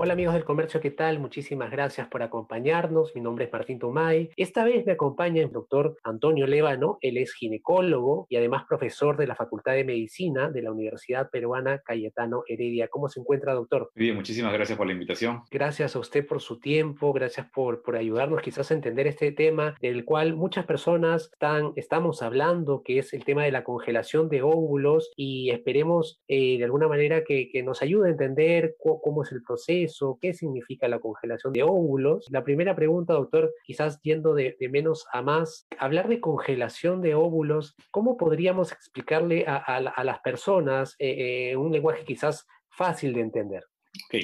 Hola amigos del comercio, ¿qué tal? Muchísimas gracias por acompañarnos. Mi nombre es Martín Tomay. Esta vez me acompaña el doctor Antonio Levano. Él es ginecólogo y además profesor de la Facultad de Medicina de la Universidad Peruana Cayetano Heredia. ¿Cómo se encuentra, doctor? Muy bien, muchísimas gracias por la invitación. Gracias a usted por su tiempo, gracias por, por ayudarnos quizás a entender este tema del cual muchas personas están, estamos hablando, que es el tema de la congelación de óvulos y esperemos eh, de alguna manera que, que, nos ayude a entender cómo es el proceso qué significa la congelación de óvulos. La primera pregunta, doctor, quizás yendo de, menos a más, hablar de congelación de óvulos, ¿cómo podríamos explicarle a, las personas eh, eh, un lenguaje quizás fácil de entender? Ok,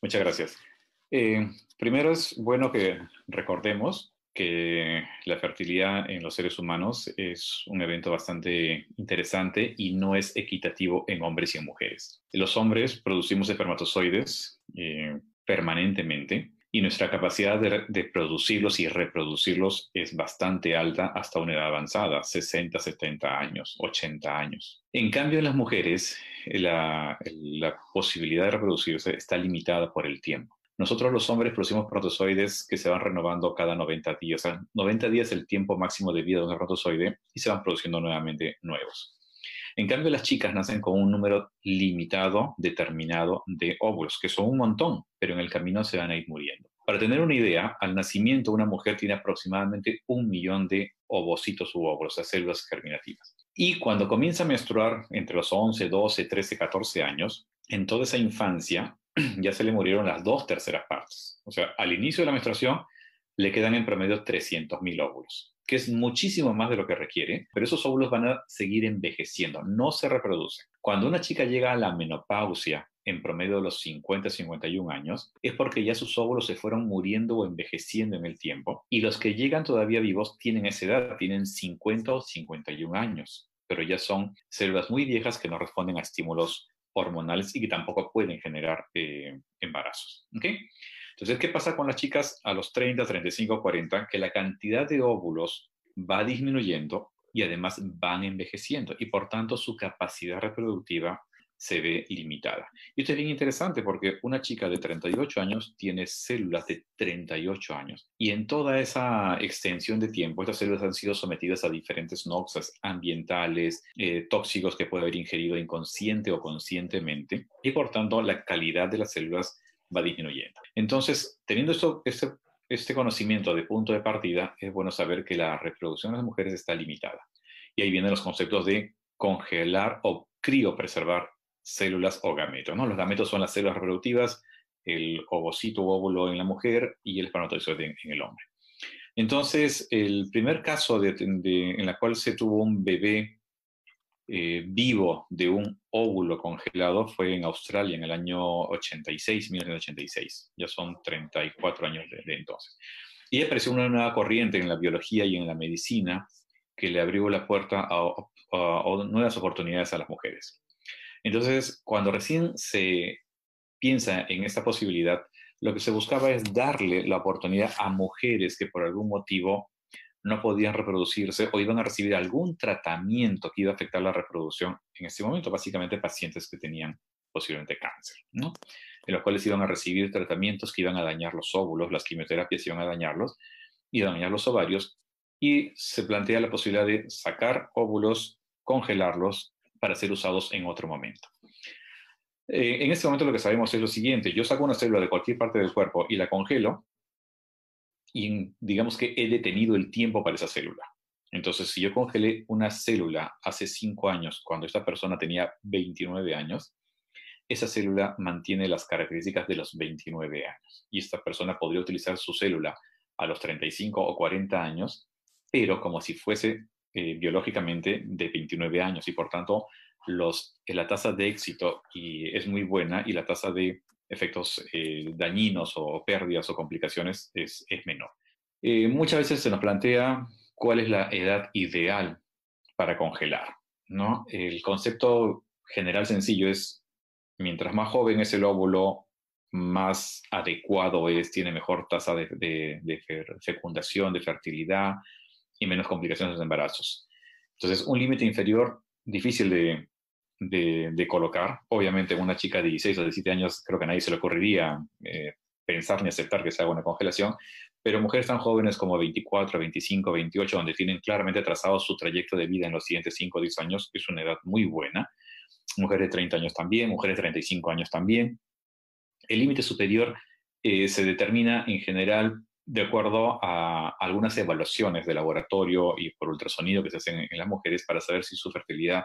muchas gracias. Eh, primero es bueno que recordemos que la fertilidad en los seres humanos es un evento bastante interesante y no es equitativo en hombres y en mujeres. Los hombres producimos espermatozoides eh, permanentemente y nuestra capacidad de, producirlos y reproducirlos es bastante alta hasta una edad avanzada, 60, 70 años, 80 años. En cambio, en las mujeres, la posibilidad de reproducirse está limitada por el tiempo. Nosotros los hombres producimos protozoides que se van renovando cada 90 días. O sea, 90 días es el tiempo máximo de vida de un protozoide y se van produciendo nuevamente nuevos. En cambio, las chicas nacen con un número limitado, determinado de óvulos, que son un montón, pero en el camino se van a ir muriendo. Para tener una idea, al nacimiento una mujer tiene aproximadamente un millón de ovocitos u óvulos, sea, células germinativas. Y cuando comienza a menstruar entre los 11, 12, 13, 14 años, en toda esa infancia, ya se le murieron las dos terceras partes. O sea, al inicio de la menstruación le quedan en promedio 300.000 óvulos, que es muchísimo más de lo que requiere, pero esos óvulos van a seguir envejeciendo, no se reproducen. Cuando una chica llega a la menopausia, en promedio de los 50, 51 años, es porque ya sus óvulos se fueron muriendo o envejeciendo en el tiempo, y los que llegan todavía vivos tienen esa edad, tienen 50 o 51 años, pero ya son células muy viejas que no responden a estímulos hormonales y que tampoco pueden generar eh, embarazos. ¿okay? Entonces, ¿qué pasa con las chicas a los 30, 35, 40? Que la cantidad de óvulos va disminuyendo y además van envejeciendo y por tanto su capacidad reproductiva se ve limitada. Y esto es bien interesante porque una chica de 38 años tiene células de 38 años y en toda esa extensión de tiempo estas células han sido sometidas a diferentes noxas ambientales, eh, tóxicos que puede haber ingerido inconsciente o conscientemente y por tanto la calidad de las células va disminuyendo. Entonces, teniendo esto, este, este conocimiento de punto de partida, es bueno saber que la reproducción de las mujeres está limitada. Y ahí vienen los conceptos de congelar o criopreservar células o gametos. ¿no? Los gametos son las células reproductivas, el ovocito o óvulo en la mujer y el espermatozoide en, el hombre. Entonces, el primer caso de, en el cual se tuvo un bebé eh, vivo de un óvulo congelado fue en Australia en el año 86, 1986. Ya son 34 años de, entonces. Y apareció una nueva corriente en la biología y en la medicina que le abrió la puerta a nuevas oportunidades a las mujeres. Entonces, cuando recién se piensa en esta posibilidad, lo que se buscaba es darle la oportunidad a mujeres que por algún motivo no podían reproducirse o iban a recibir algún tratamiento que iba a afectar la reproducción en este momento, básicamente pacientes que tenían posiblemente cáncer, ¿no? en los cuales iban a recibir tratamientos que iban a dañar los óvulos, las quimioterapias iban a dañarlos, a dañar los ovarios, y se plantea la posibilidad de sacar óvulos, congelarlos para ser usados en otro momento. Eh, en este momento lo que sabemos es lo siguiente, yo saco una célula de cualquier parte del cuerpo y la congelo y digamos que he detenido el tiempo para esa célula. Entonces, si yo congelé una célula hace 5 años, cuando esta persona tenía 29 años, esa célula mantiene las características de los 29 años. Y esta persona podría utilizar su célula a los 35 o 40 años, pero como si fuese eh, biológicamente de 29 años y por tanto los, eh, la tasa de éxito y es muy buena y la tasa de efectos eh, dañinos o pérdidas o complicaciones es, es menor. muchas veces se nos plantea cuál es la edad ideal para congelar. ¿no? El concepto general sencillo es, mientras más joven es el óvulo, más adecuado es, tiene mejor tasa de, fecundación, de fertilidad y menos complicaciones de embarazos. Entonces, un límite inferior difícil de, de, colocar. Obviamente, una chica de 16 o 17 años, creo que a nadie se le ocurriría eh, pensar ni aceptar que se haga una congelación, pero mujeres tan jóvenes como 24, 25, 28, donde tienen claramente trazado su trayecto de vida en los siguientes 5 o 10 años, es una edad muy buena. Mujeres de 30 años también, mujeres de 35 años también. El límite superior eh, se determina en general de acuerdo a algunas evaluaciones de laboratorio y por ultrasonido que se hacen en las mujeres para saber si su fertilidad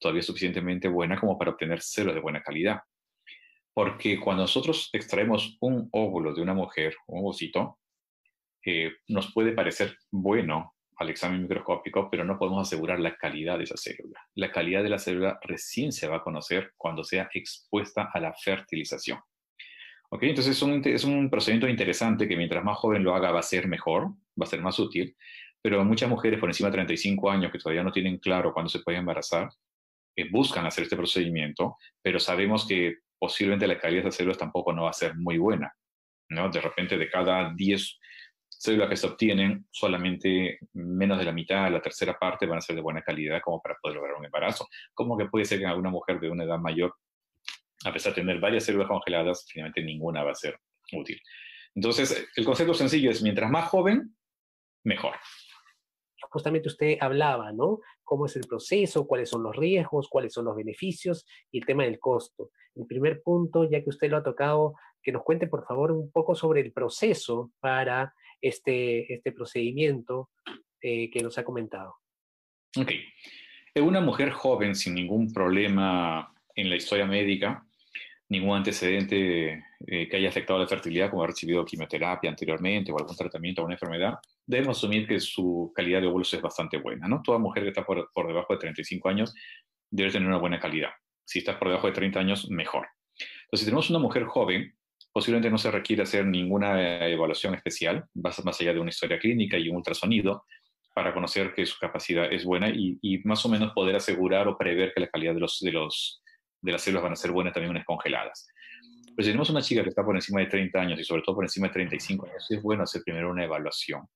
todavía es suficientemente buena como para obtener células de buena calidad. Porque cuando nosotros extraemos un óvulo de una mujer, un ovocito, eh, nos puede parecer bueno al examen microscópico, pero no podemos asegurar la calidad de esa célula. La calidad de la célula recién se va a conocer cuando sea expuesta a la fertilización. ¿Ok? Entonces es un, es un procedimiento interesante que mientras más joven lo haga va a ser mejor, va a ser más útil, pero muchas mujeres por encima de 35 años que todavía no tienen claro cuándo se pueden embarazar, eh, buscan hacer este procedimiento, pero sabemos que posiblemente la calidad de esas células tampoco no va a ser muy buena. ¿no? De repente, de cada 10 células que se obtienen, solamente menos de la mitad, la tercera parte van a ser de buena calidad como para poder lograr un embarazo. Como que puede ser que alguna mujer de una edad mayor, a pesar de tener varias células congeladas, finalmente ninguna va a ser útil. Entonces, el concepto sencillo es, mientras más joven, mejor justamente usted hablaba, ¿no? Cómo es el proceso, cuáles son los riesgos, cuáles son los beneficios y el tema del costo. El primer punto, ya que usted lo ha tocado, que nos cuente por favor un poco sobre el proceso para este, este procedimiento eh, que nos ha comentado. Ok. Una mujer joven sin ningún problema en la historia médica, ningún antecedente eh, que haya afectado la fertilidad, como ha recibido quimioterapia anteriormente o algún tratamiento una enfermedad, debemos asumir que su calidad de óvulos es bastante buena. ¿no? Toda mujer que está por, por debajo de 35 años debe tener una buena calidad. Si está por debajo de 30 años, mejor. Entonces, si tenemos una mujer joven, posiblemente no se requiere hacer ninguna evaluación especial, más, más allá de una historia clínica y un ultrasonido, para conocer que su capacidad es buena y, y, más o menos poder asegurar o prever que la calidad de, los, de, los, de las células van a ser buenas también unas congeladas. Pero si tenemos una chica que está por encima de 30 años y sobre todo por encima de 35 años, es bueno hacer primero una evaluación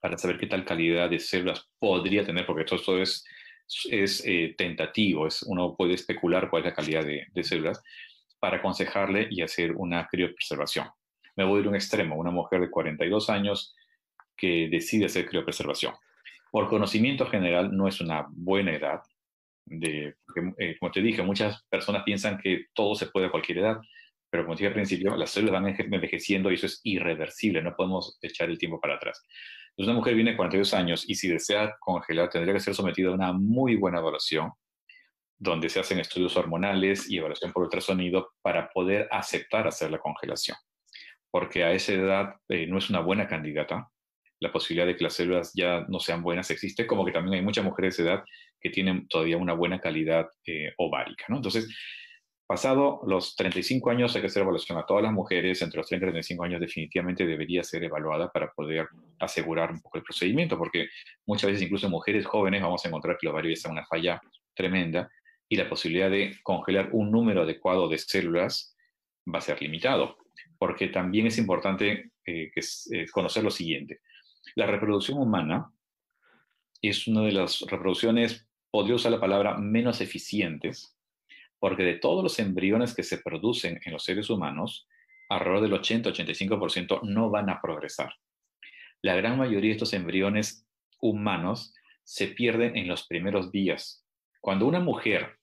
para saber qué tal calidad de células podría tener, porque todo esto es, es eh, tentativo, es, uno puede especular cuál es la calidad de, de, células para aconsejarle y hacer una criopreservación. Me voy a ir a un extremo, una mujer de 42 años que decide hacer criopreservación. Por conocimiento general, no es una buena edad. Eh, como te dije, muchas personas piensan que todo se puede a cualquier edad, pero como dije al principio, las células van envejeciendo y eso es irreversible, no podemos echar el tiempo para atrás. Entonces, una mujer viene de 42 años y si desea congelar, tendría que ser sometida a una muy buena evaluación, donde se hacen estudios hormonales y evaluación por ultrasonido para poder aceptar hacer la congelación. Porque a esa edad eh, no es una buena candidata. La posibilidad de que las células ya no sean buenas existe, como que también hay muchas mujeres de esa edad que tienen todavía una buena calidad eh, ovárica. ¿no? Entonces, Pasado los 35 años hay que hacer evaluación a todas las mujeres, entre los 30 y 35 años definitivamente debería ser evaluada para poder asegurar un poco el procedimiento, porque muchas veces incluso en mujeres jóvenes vamos a encontrar que los ovario está una falla tremenda y la posibilidad de congelar un número adecuado de células va a ser limitado, porque también es importante eh, que eh, conocer lo siguiente. La reproducción humana es una de las reproducciones, podría usar la palabra, menos eficientes porque de todos los embriones que se producen en los seres humanos, alrededor del 80-85% no van a progresar. La gran mayoría de estos embriones humanos se pierden en los primeros días. Cuando una mujer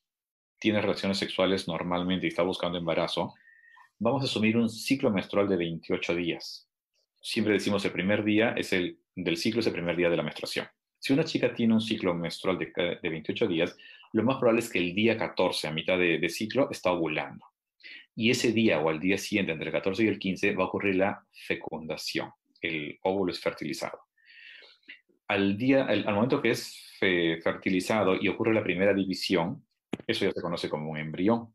tiene relaciones sexuales normalmente y está buscando embarazo, vamos a asumir un ciclo menstrual de 28 días. Siempre decimos el primer día es el del ciclo es el primer día de la menstruación. Si una chica tiene un ciclo menstrual de, de 28 días, lo más probable es que el día 14, a mitad de, ciclo, está ovulando. Y ese día o al día siguiente, entre el 14 y el 15, va a ocurrir la fecundación. El óvulo es fertilizado. Al, día, al, momento que es fertilizado y ocurre la primera división, eso ya se conoce como un embrión.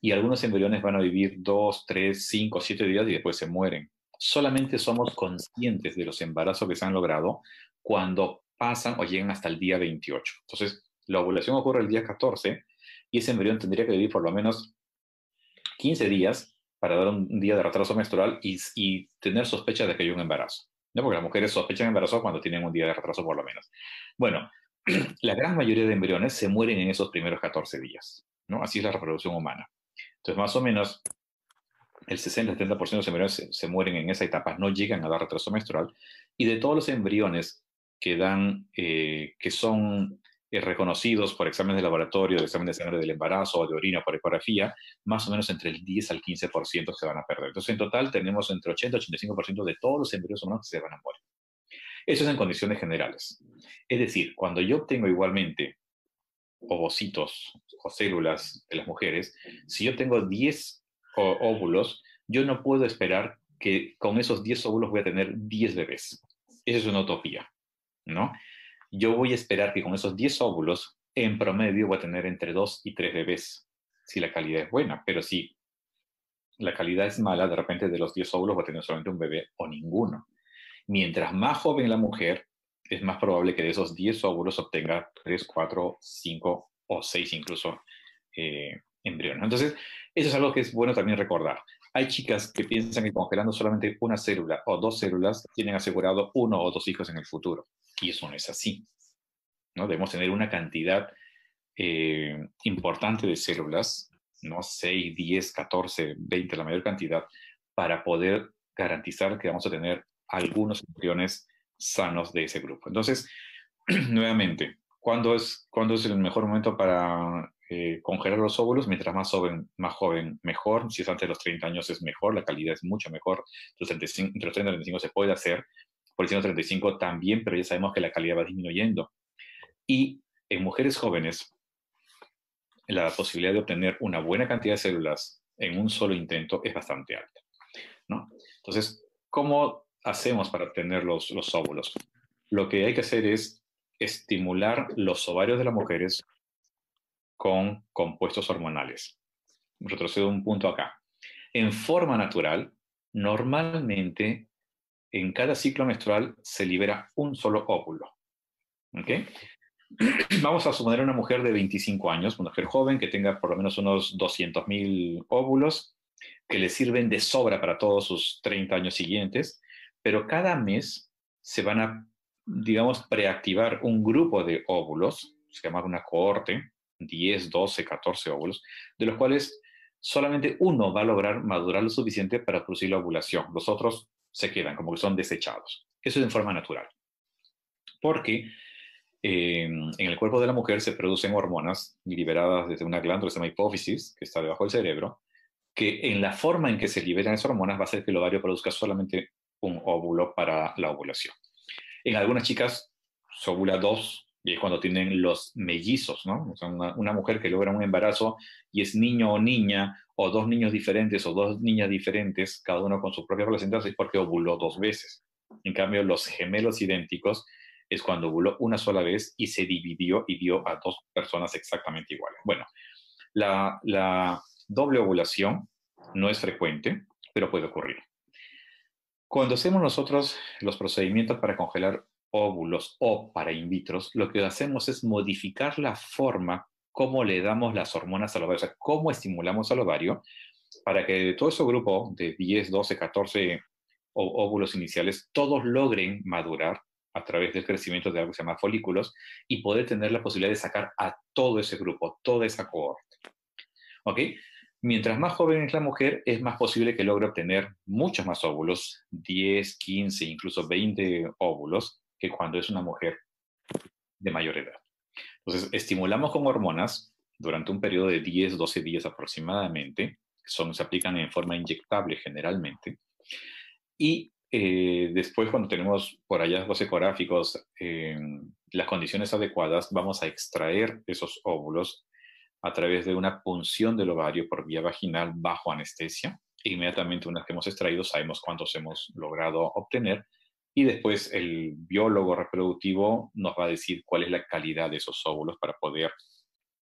Y algunos embriones van a vivir 2, 3, 5, 7 días y después se mueren. Solamente somos conscientes de los embarazos que se han logrado cuando pasan o llegan hasta el día 28. Entonces, la ovulación ocurre el día 14 y ese embrión tendría que vivir por lo menos 15 días para dar un día de retraso menstrual y, tener sospecha de que hay un embarazo. ¿no? Porque las mujeres sospechan embarazo cuando tienen un día de retraso por lo menos. Bueno, la gran mayoría de embriones se mueren en esos primeros 14 días. ¿no? Así es la reproducción humana. Entonces, más o menos, el 60-70% de los embriones se, mueren en esa etapa, no llegan a dar retraso menstrual. Y de todos los embriones que dan, eh, que son eh, reconocidos por exámenes de laboratorio, de examen de sangre del embarazo o de orina por ecografía, más o menos entre el 10 al 15% se van a perder. Entonces, en total tenemos entre 80 y 85% de todos los embriones humanos que se van a morir. Eso es en condiciones generales. Es decir, cuando yo obtengo igualmente ovocitos o células de las mujeres, si yo tengo 10 óvulos, yo no puedo esperar que con esos 10 óvulos voy a tener 10 bebés. Eso es una utopía, ¿no? Yo voy a esperar que con esos 10 óvulos, en promedio, voy a tener entre 2 y 3 bebés, si la calidad es buena, pero si la calidad es mala, de repente de los 10 óvulos voy a tener solamente un bebé o ninguno. Mientras más joven la mujer, es más probable que de esos 10 óvulos obtenga 3, 4, 5 o 6 incluso eh, embriones. Entonces, eso es algo que es bueno también recordar. Hay chicas que piensan que congelando solamente una célula o dos células tienen asegurado uno o dos hijos en el futuro. Y eso no es así. ¿no? Debemos tener una cantidad eh, importante de células, ¿no? 6, 10, 14, 20, la mayor cantidad, para poder garantizar que vamos a tener algunos embriones sanos de ese grupo. Entonces, nuevamente, ¿cuándo es, ¿cuándo es el mejor momento para eh, congelar los óvulos? Mientras más joven, más joven, mejor. Si es antes de los 30 años es mejor, la calidad es mucho mejor. entre los 30 y 35 se puede hacer, por el 35 también, pero ya sabemos que la calidad va disminuyendo. Y en mujeres jóvenes, la posibilidad de obtener una buena cantidad de células en un solo intento es bastante alta. ¿no? Entonces, ¿cómo hacemos para obtener los, los óvulos? Lo que hay que hacer es estimular los ovarios de las mujeres con compuestos hormonales. Retrocedo un punto acá. En forma natural, normalmente en cada ciclo menstrual se libera un solo óvulo. Vamos a suponer una mujer de 25 años, una mujer joven que tenga por lo menos unos 200.000 óvulos que le sirven de sobra para todos sus 30 años siguientes pero cada mes se van a, digamos, preactivar un grupo de óvulos, se llama una cohorte, 10, 12, 14 óvulos, de los cuales solamente uno va a lograr madurar lo suficiente para producir la ovulación. Los otros se quedan, como que son desechados. Eso es en forma natural. Porque eh, en el cuerpo de la mujer se producen hormonas liberadas desde una glándula se llama hipófisis, que está debajo del cerebro, que en la forma en que se liberan esas hormonas va a hacer que el ovario produzca solamente un óvulo para la ovulación. En algunas chicas se ovula dos y es cuando tienen los mellizos, ¿no? O una, mujer que logra un embarazo y es niño o niña, o dos niños diferentes o dos niñas diferentes, cada uno con su propia placenta, es porque ovuló dos veces. En cambio, los gemelos idénticos es cuando ovuló una sola vez y se dividió y dio a dos personas exactamente iguales. Bueno, la, la doble ovulación no es frecuente, pero puede ocurrir. Cuando hacemos nosotros los procedimientos para congelar óvulos o para in vitro, lo que hacemos es modificar la forma cómo le damos las hormonas al ovario, o sea, cómo estimulamos al ovario para que de todo ese grupo de 10, 12, 14 óvulos iniciales, todos logren madurar a través del crecimiento de algo que se llama folículos y poder tener la posibilidad de sacar a todo ese grupo, toda esa cohorte. ¿Ok? Mientras más joven es la mujer, es más posible que logre obtener muchos más óvulos, 10, 15, incluso 20 óvulos, cuando es una mujer de mayor edad. Entonces, estimulamos con hormonas durante un periodo de 10, 12 días aproximadamente, son, se aplican en forma inyectable generalmente, y eh, después cuando tenemos por hallazgos ecográficos eh, las condiciones adecuadas, vamos a extraer esos óvulos a través de una punción del ovario por vía vaginal bajo anestesia. E inmediatamente una vez que hemos extraído sabemos cuántos hemos logrado obtener y después el biólogo reproductivo nos va a decir cuál es la calidad de esos óvulos para poder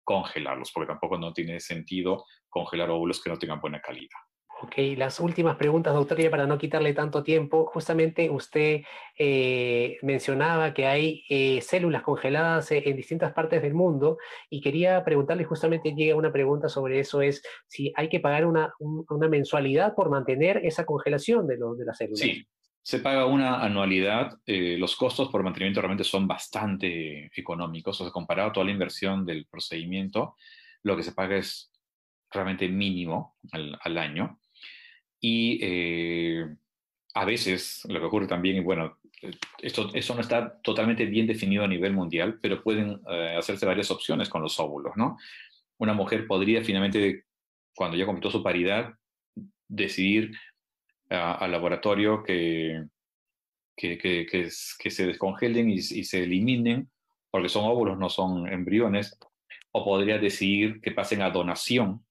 congelarlos, porque tampoco no tiene sentido congelar óvulos que no tengan buena calidad. Ok, las últimas preguntas, doctor, ya para no quitarle tanto tiempo. Justamente usted eh, mencionaba que hay eh, células congeladas en distintas partes del mundo y quería preguntarle, justamente llega una pregunta sobre eso, es si hay que pagar una, una mensualidad por mantener esa congelación de, de las células. Sí, se paga una anualidad. Eh, los costos por mantenimiento realmente son bastante económicos. O sea, comparado a toda la inversión del procedimiento, lo que se paga es realmente mínimo al, año. Y eh, a veces lo que ocurre también, y bueno, esto, eso no está totalmente bien definido a nivel mundial, pero pueden eh, hacerse varias opciones con los óvulos, ¿no? Una mujer podría finalmente, cuando ya completó su paridad, decidir al laboratorio que, que, que, se descongelen y, y, se eliminen, porque son óvulos, no son embriones, o podría decidir que pasen a donación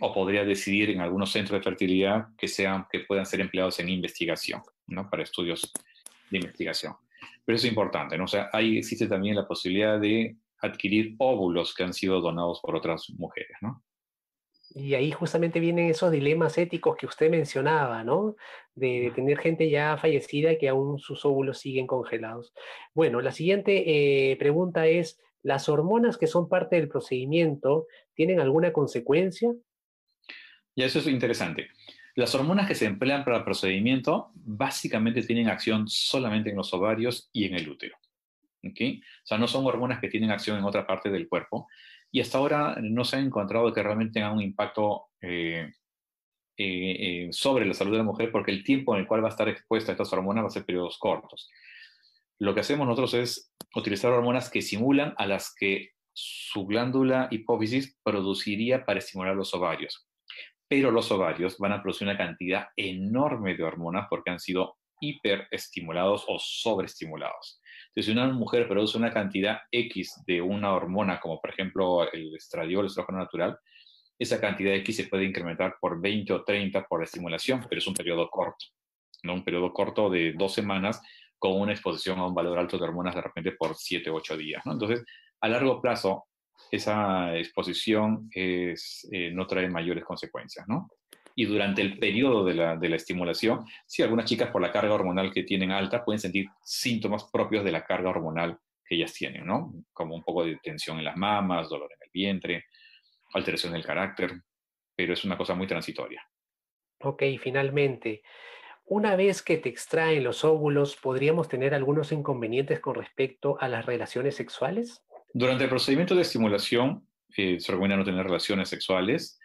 o podría decidir en algunos centros de fertilidad que, sean, que puedan ser empleados en investigación, ¿no? para estudios de investigación. Pero eso es importante, ¿no? O sea, ahí existe también la posibilidad de adquirir óvulos que han sido donados por otras mujeres, ¿no? Y ahí justamente vienen esos dilemas éticos que usted mencionaba, ¿no? De, tener gente ya fallecida que aún sus óvulos siguen congelados. Bueno, la siguiente eh, pregunta es, ¿Las hormonas que son parte del procedimiento tienen alguna consecuencia? Y eso es interesante. Las hormonas que se emplean para el procedimiento básicamente tienen acción solamente en los ovarios y en el útero. ¿okay? O sea, no son hormonas que tienen acción en otra parte del cuerpo. Y hasta ahora no se ha encontrado que realmente tengan un impacto eh, eh, eh, sobre la salud de la mujer porque el tiempo en el cual va a estar expuesta a estas hormonas va a ser periodos cortos lo que hacemos nosotros es utilizar hormonas que simulan a las que su glándula hipófisis produciría para estimular los ovarios. Pero los ovarios van a producir una cantidad enorme de hormonas porque han sido hiperestimulados o sobreestimulados. Entonces, si una mujer produce una cantidad X de una hormona, como por ejemplo el estradiol, el estrógeno natural, esa cantidad X se puede incrementar por 20 o 30 por la estimulación, pero es un periodo corto, ¿no? Un periodo corto de dos semanas con una exposición a un valor alto de hormonas de repente por 7 o 8 días. ¿no? Entonces, a largo plazo, esa exposición eh, no trae mayores consecuencias. ¿no? Y durante el periodo de la, de la estimulación, sí, algunas chicas por la carga hormonal que tienen alta pueden sentir síntomas propios de la carga hormonal que ellas tienen, ¿no? Como un poco de tensión en las mamas, dolor en el vientre, alteración del carácter, pero es una cosa muy transitoria. Ok, finalmente, una vez que te extraen los óvulos, ¿podríamos tener algunos inconvenientes con respecto a las relaciones sexuales? Durante el procedimiento de estimulación, eh, se recomienda no tener relaciones sexuales.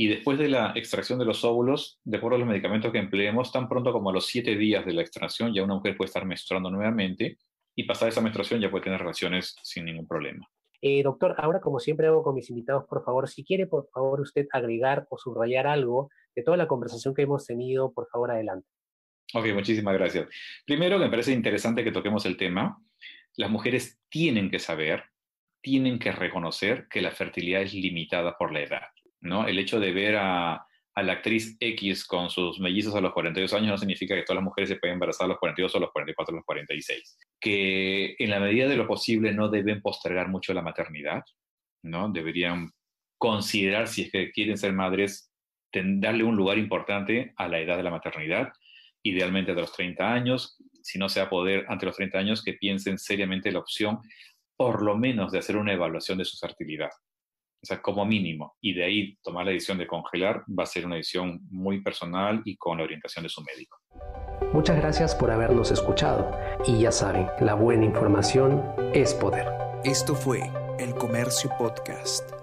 Y después de la extracción de los óvulos, de acuerdo a los medicamentos que empleemos, tan pronto como a los siete días de la extracción, ya una mujer puede estar menstruando nuevamente y pasada esa menstruación ya puede tener relaciones sin ningún problema. Eh, doctor, ahora como siempre hago con mis invitados, por favor, si quiere, por favor, usted agregar o subrayar algo de toda la conversación que hemos tenido, por favor, adelante. Ok, muchísimas gracias. Primero, me parece interesante que toquemos el tema. Las mujeres tienen que saber, tienen que reconocer que la fertilidad es limitada por la edad. ¿No? El hecho de ver a, la actriz X con sus mellizos a los 42 años no significa que todas las mujeres se pueden embarazar a los 42 o a los 44 o a los 46. Que en la medida de lo posible no deben postergar mucho la maternidad, ¿no? Deberían considerar si es que quieren ser madres, darle un lugar importante a la edad de la maternidad idealmente de los 30 años, si no sea poder ante los 30 años, que piensen seriamente la opción, por lo menos, de hacer una evaluación de su fertilidad. O sea, como mínimo. Y de ahí tomar la decisión de congelar va a ser una decisión muy personal y con la orientación de su médico. Muchas gracias por habernos escuchado. Y ya saben, la buena información es poder. Esto fue El Comercio Podcast.